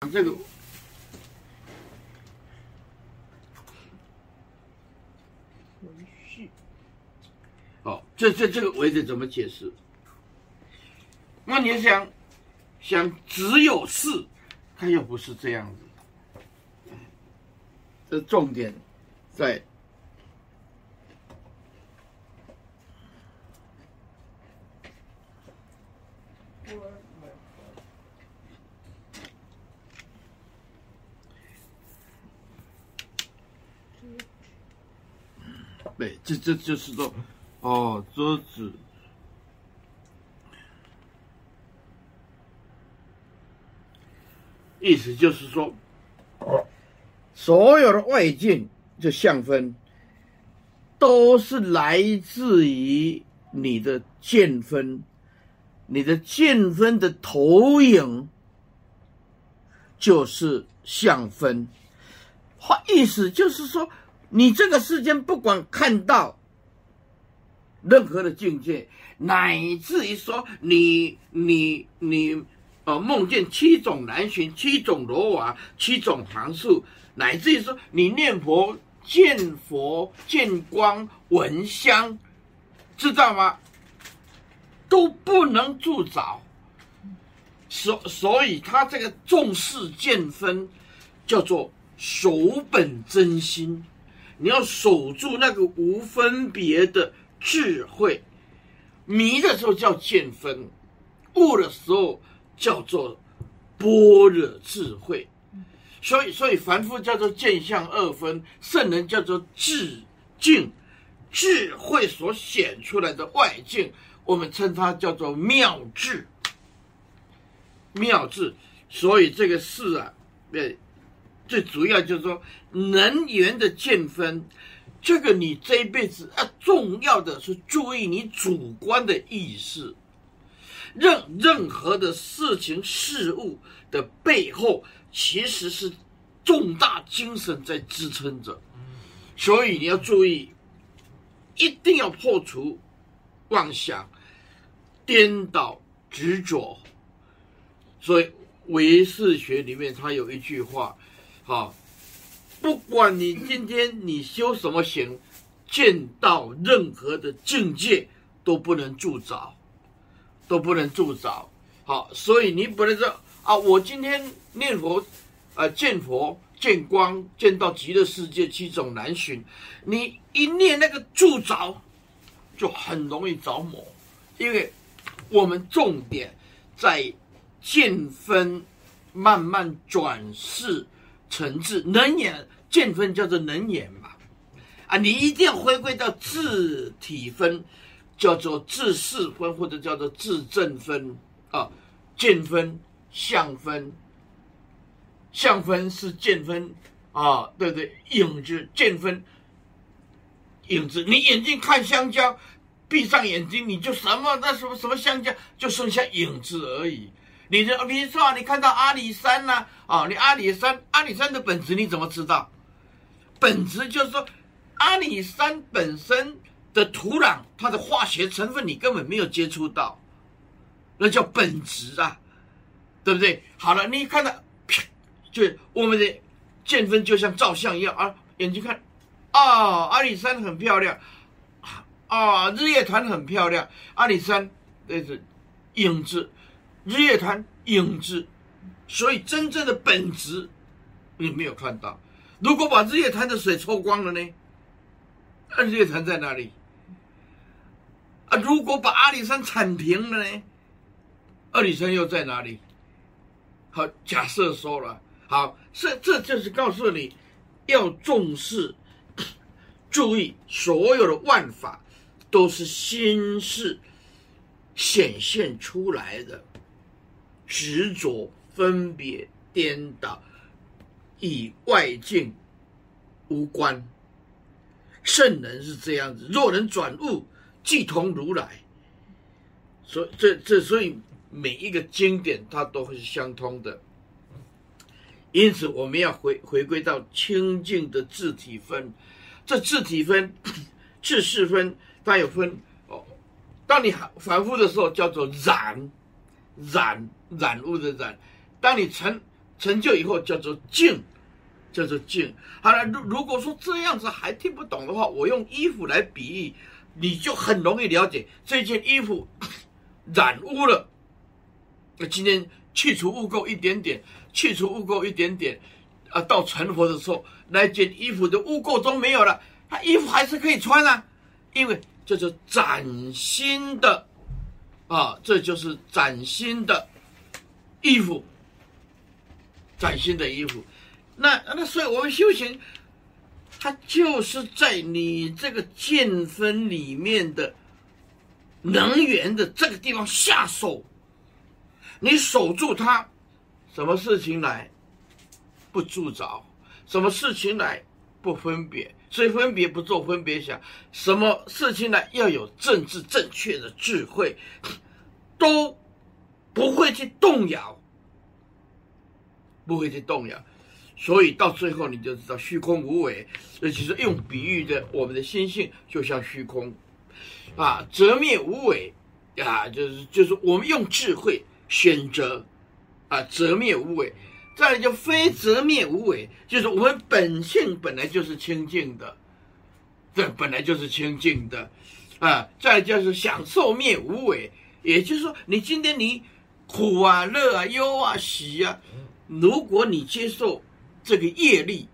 这个，哦，这这这个为的怎么解释？那你想想，只有是，它又不是这样子。这重点在。对，这这就是说，哦，桌子，意思就是说，所有的外境就相分，都是来自于你的见分，你的见分的投影就是相分，话意思就是说。你这个世间不管看到任何的境界，乃至于说你你你呃梦见七种南巡、七种罗网、七种行树，乃至于说你念佛见佛见光闻香，知道吗？都不能助长。所所以他这个重视见分，叫做守本真心。你要守住那个无分别的智慧，迷的时候叫见分，悟的时候叫做般若智慧。所以，所以凡夫叫做见相二分，圣人叫做智境，智慧所显出来的外境，我们称它叫做妙智。妙智，所以这个事啊，对。最主要就是说，能源的见分，这个你这一辈子啊，重要的是注意你主观的意识。任任何的事情事物的背后，其实是重大精神在支撑着，所以你要注意，一定要破除妄想、颠倒、执着。所以唯识学里面，它有一句话。好，不管你今天你修什么行，见到任何的境界都不能助着，都不能助着。好，所以你不能说啊，我今天念佛，啊，见佛见光，见到极乐世界七种难寻，你一念那个助着，就很容易着魔，因为我们重点在见分，慢慢转世。成智能眼见分叫做能眼嘛，啊，你一定要回归到自体分，叫做自识分或者叫做自证分。啊，见分相分，相分是见分。啊，对不对，影子见分，影子，你眼睛看香蕉，闭上眼睛你就什么那什么什么香蕉就剩下影子而已。你的，比如说啊，你看到阿里山呐，啊，你阿里山，阿里山的本质你怎么知道？本质就是说，阿里山本身的土壤，它的化学成分你根本没有接触到，那叫本质啊，对不对？好了，你看到，就我们的见分就像照相一样啊，眼睛看，啊，阿里山很漂亮，啊，日月潭很漂亮，阿里山那是影子。日月潭影子，所以真正的本质你没有看到。如果把日月潭的水抽光了呢？那日月潭在哪里？啊，如果把阿里山铲平了呢？阿里山又在哪里？好，假设说了，好，这这就是告诉你要重视，注意所有的万法都是心事显现出来的。执着、分别、颠倒，与外境无关。圣人是这样子，若能转悟，即同如来。所以这这所以每一个经典它都会是相通的。因此我们要回回归到清净的自体分。这自体分、自识分，它有分哦。当你反复的时候，叫做染。染染污的染，当你成成就以后叫做净，叫做净。好了，如如果说这样子还听不懂的话，我用衣服来比喻，你就很容易了解这件衣服 染污了。那今天去除污垢一点点，去除污垢一点点，啊，到成佛的时候，那件衣服的污垢都没有了，他衣服还是可以穿啊，因为这是崭新的，啊，这就是崭新的衣服，崭新的衣服。那那所以我们修行，它就是在你这个见分里面的能源的这个地方下手。你守住它，什么事情来不助着，什么事情来不分别，所以分别不做分别想，什么事情来要有政治正确的智慧，都不会去动摇，不会去动摇，所以到最后你就知道虚空无为，尤其是用比喻的，我们的心性就像虚空，啊，择灭无为，啊，就是就是我们用智慧。选择。啊，择灭无为，再来就非择灭无为，就是我们本性本来就是清净的，对，本来就是清净的，啊，再就是享受灭无为，也就是说，你今天你苦啊、乐啊、忧啊、喜啊，如果你接受这个业力、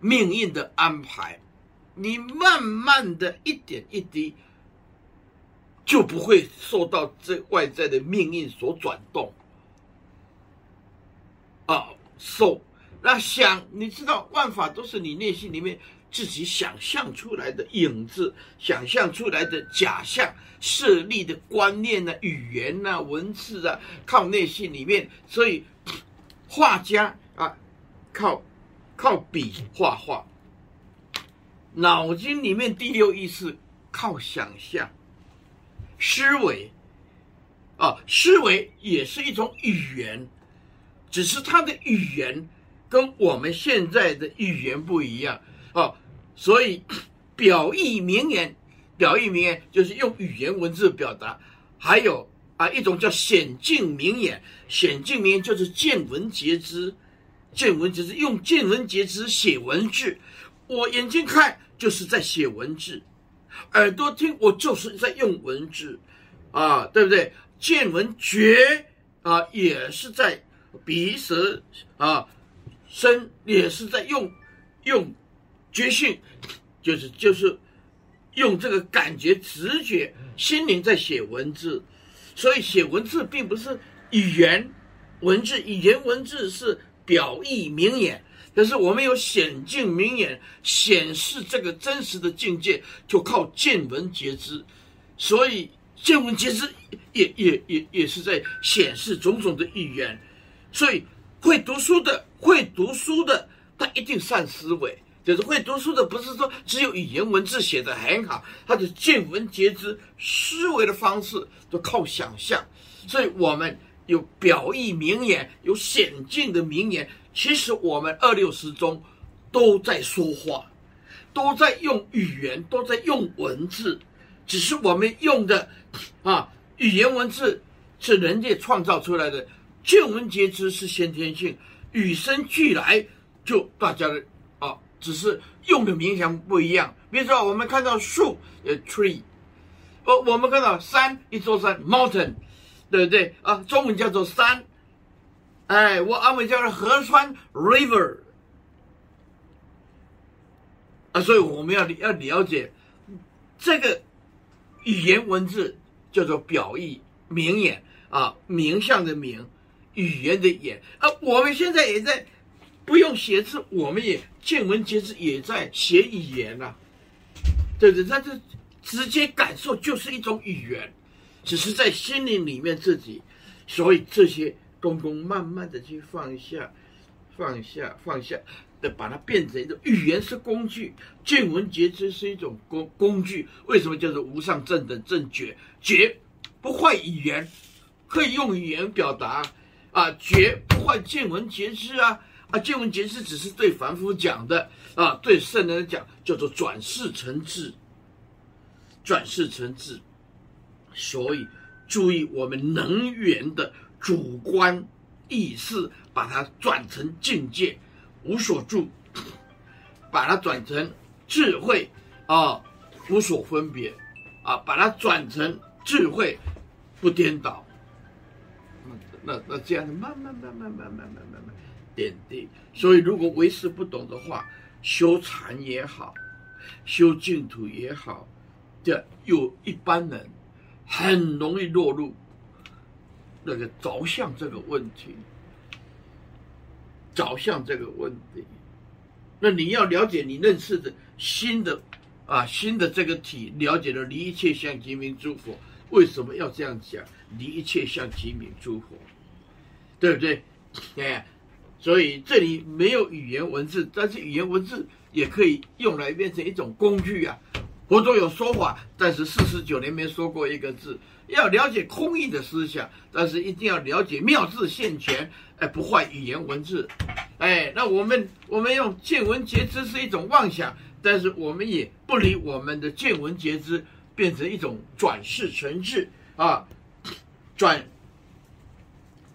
命运的安排，你慢慢的一点一滴。就不会受到这外在的命运所转动，啊，受那想，你知道万法都是你内心里面自己想象出来的影子，想象出来的假象、设立的观念呢、啊、语言呐、啊、文字啊，靠内心里面，所以画家啊，靠靠笔画画，脑筋里面第六意识靠想象。思维，啊，思维也是一种语言，只是它的语言跟我们现在的语言不一样哦。所以 表意名言，表意名言就是用语言文字表达。还有啊，一种叫显境名言，显境名言就是见闻皆知，见闻皆知用见闻皆知写文字。我眼睛看就是在写文字。耳朵听，我就是在用文字，啊，对不对？见闻觉啊，也是在鼻舌啊，身也是在用用觉性，就是就是用这个感觉、直觉、心灵在写文字。所以写文字并不是语言文字，语言文字是表意明眼。但是我们有显境明眼，显示这个真实的境界，就靠见闻觉知。所以见闻觉知也也也也是在显示种种的语言。所以会读书的，会读书的，他一定善思维。就是会读书的，不是说只有语言文字写得很好，他的见闻觉知思维的方式都靠想象。所以我们有表意名言，有显境的名言。其实我们二六十中都在说话，都在用语言，都在用文字，只是我们用的啊语言文字是人类创造出来的，见闻觉知是先天性，与生俱来就大家的，只是用的名词不一样。比如说我们看到树，呃，tree，哦，我们看到山，一座山，mountain，对不对啊？中文叫做山。哎，我阿美叫做河川 river 啊，所以我们要要了解这个语言文字叫做表意名言啊，名相的名，语言的言啊。我们现在也在不用写字，我们也见闻觉知也在写语言啊，对不对？但是直接感受就是一种语言，只是在心灵里面自己，所以这些。公公慢慢的去放下，放下，放下的，把它变成一种语言是工具，见闻觉知是一种工工具。为什么叫做无上正等正觉？觉不坏语言，可以用语言表达啊，觉不坏见闻觉知啊啊，见闻觉知只是对凡夫讲的啊，对圣人讲叫做转世成智，转世成智。所以注意我们能源的。主观意识把它转成境界，无所住，把它转成智慧啊，无所分别啊，把它转成智慧，不颠倒。那那那这样的慢慢慢慢慢慢慢慢慢点滴。所以如果为师不懂的话，修禅也好，修净土也好，这有一般人很容易落入那个着相这个问题，着相这个问题。那你要了解你认识的新的啊新的这个体，了解了离一切相即名诸佛，为什么要这样讲？离一切相即名诸佛，对不对？哎。所以这里没有语言文字，但是语言文字也可以用来变成一种工具啊。佛陀有说法，但是四十九年没说过一个字。要了解空义的思想，但是一定要了解妙字现前，哎，不坏语言文字。哎，那我们我们用见闻觉知是一种妄想，但是我们也不离我们的见闻觉知，变成一种转世成智啊，转。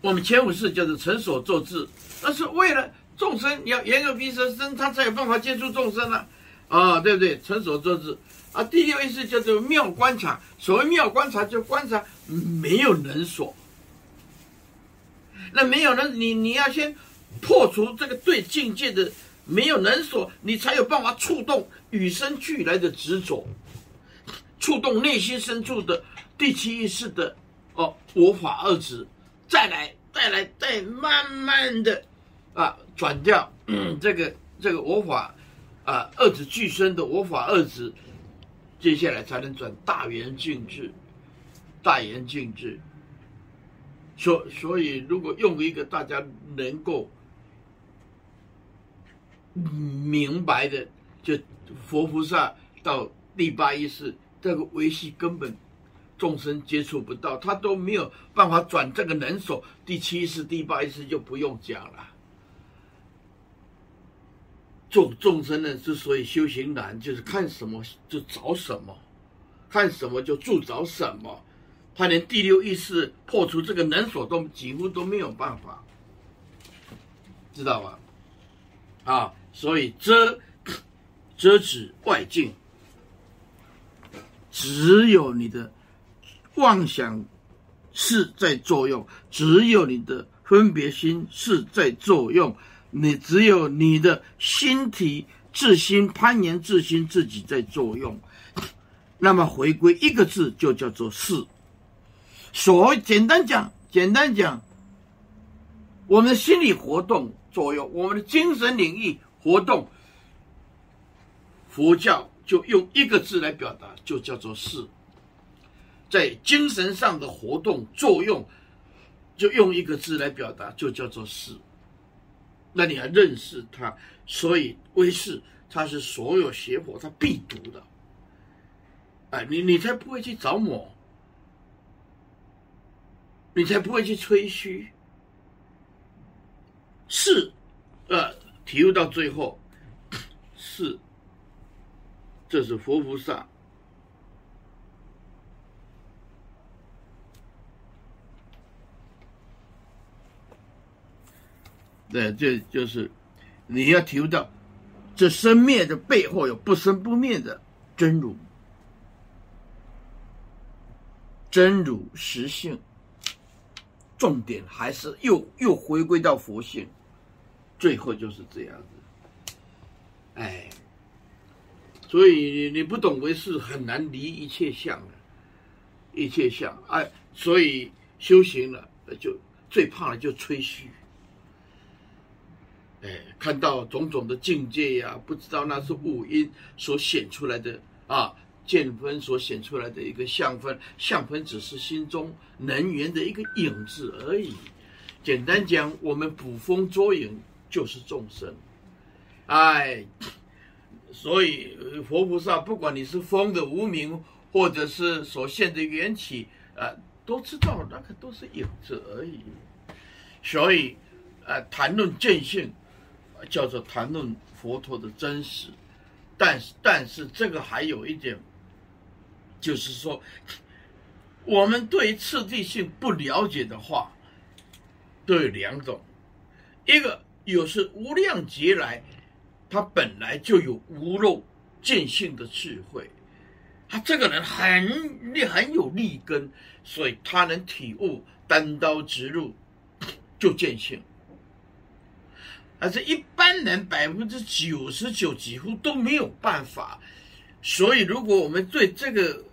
我们前五识叫做成所作智。那是为了众生，你要眼耳鼻舌身，他才有办法接触众生啊，啊，对不对？成所作智啊。第六意识叫做妙观察，所谓妙观察，就观察没有能所。那没有能，你你要先破除这个对境界的没有能所，你才有办法触动与生俱来的执着，触动内心深处的第七意识的哦，我法二执，再来。再来，再慢慢的，啊，转掉，这个这个我法，啊，二子俱生的我法二子，接下来才能转大圆净智，大圆净智。所所以，如果用一个大家能够明白的，就佛菩萨到第八意识，这个维系根本。众生接触不到，他都没有办法转这个能所。第七识、第八识就不用讲了。众众生呢，之所以修行难，就是看什么就找什么，看什么就住找什么。他连第六意识破除这个能所都几乎都没有办法，知道吧？啊，所以遮遮止外境，只有你的。妄想是在作用，只有你的分别心是在作用，你只有你的心体自心攀缘自心自己在作用，那么回归一个字就叫做是。所谓简单讲，简单讲，我们的心理活动作用，我们的精神领域活动，佛教就用一个字来表达，就叫做是。在精神上的活动作用，就用一个字来表达，就叫做是。那你要认识它，所以唯识它是所有邪火它必读的。哎，你你才不会去着魔，你才不会去吹嘘。是，呃，体悟到最后，是，这是佛菩萨。对，这就是你要体会到，这生灭的背后有不生不灭的真如，真如实性。重点还是又又回归到佛性，最后就是这样子。哎，所以你你不懂唯识很难离一切相的，一切相哎，所以修行了就最怕的就吹嘘。哎，看到种种的境界呀、不知道那是五阴所显出来的啊，见分所显出来的一个相分，相分只是心中能源的一个影子而已。简单讲，我们捕风捉影就是众生。哎，所以佛菩萨，不管你是风的无明，或者是所现的缘起，啊，都知道那个都是影子而已。所以，呃，谈论见性。叫做谈论佛陀的真实，但是但是这个还有一点，就是说，我们对次第性不了解的话，都有两种，一个有是无量劫来，他本来就有无漏见性的智慧，他这个人很很有利根，所以他能体悟单刀直入就见性。而是一般人百分之九十九几乎都没有办法，所以如果我们对这个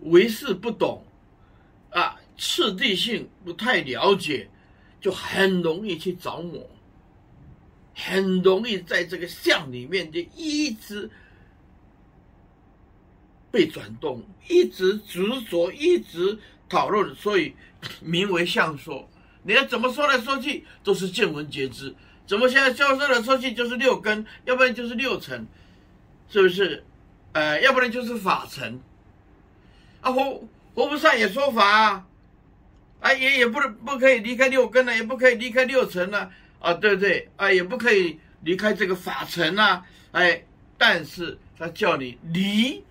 唯识不懂，啊，次第性不太了解，就很容易去着魔，很容易在这个相里面就一直被转动，一直执着，一直讨论，所以名为相说。你要怎么说来说去都是见闻觉知，怎么现在教授来说去就是六根，要不然就是六尘，是不是？呃，要不然就是法尘。啊，活活菩萨也说法啊，啊也也不能不可以离开六根了，也不可以离开六尘了，啊，对不对？啊，也不可以离开这个法尘呐，哎，但是他叫你离，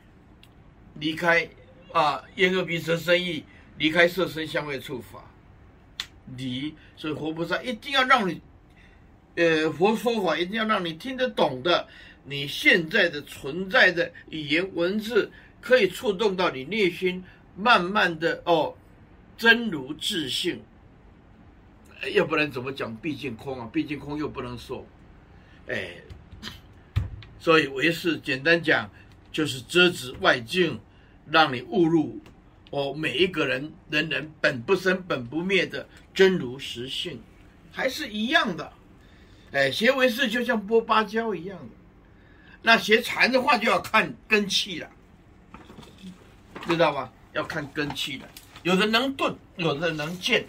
离开啊，眼耳鼻舌身意，离开色声香味触法。你所以活菩萨一定要让你，呃，佛说法一定要让你听得懂的，你现在的存在的语言文字可以触动到你内心，慢慢的哦，真如自性。要不然怎么讲毕竟空啊？毕竟空又不能说，哎，所以唯识简单讲就是遮止外境，让你误入。我，每一个人，人人本不生，本不灭的真如实性，还是一样的。哎，学为师就像剥芭蕉一样的。那学禅的话就要看根气了，知道吧？要看根气的。有的能顿，有的能见。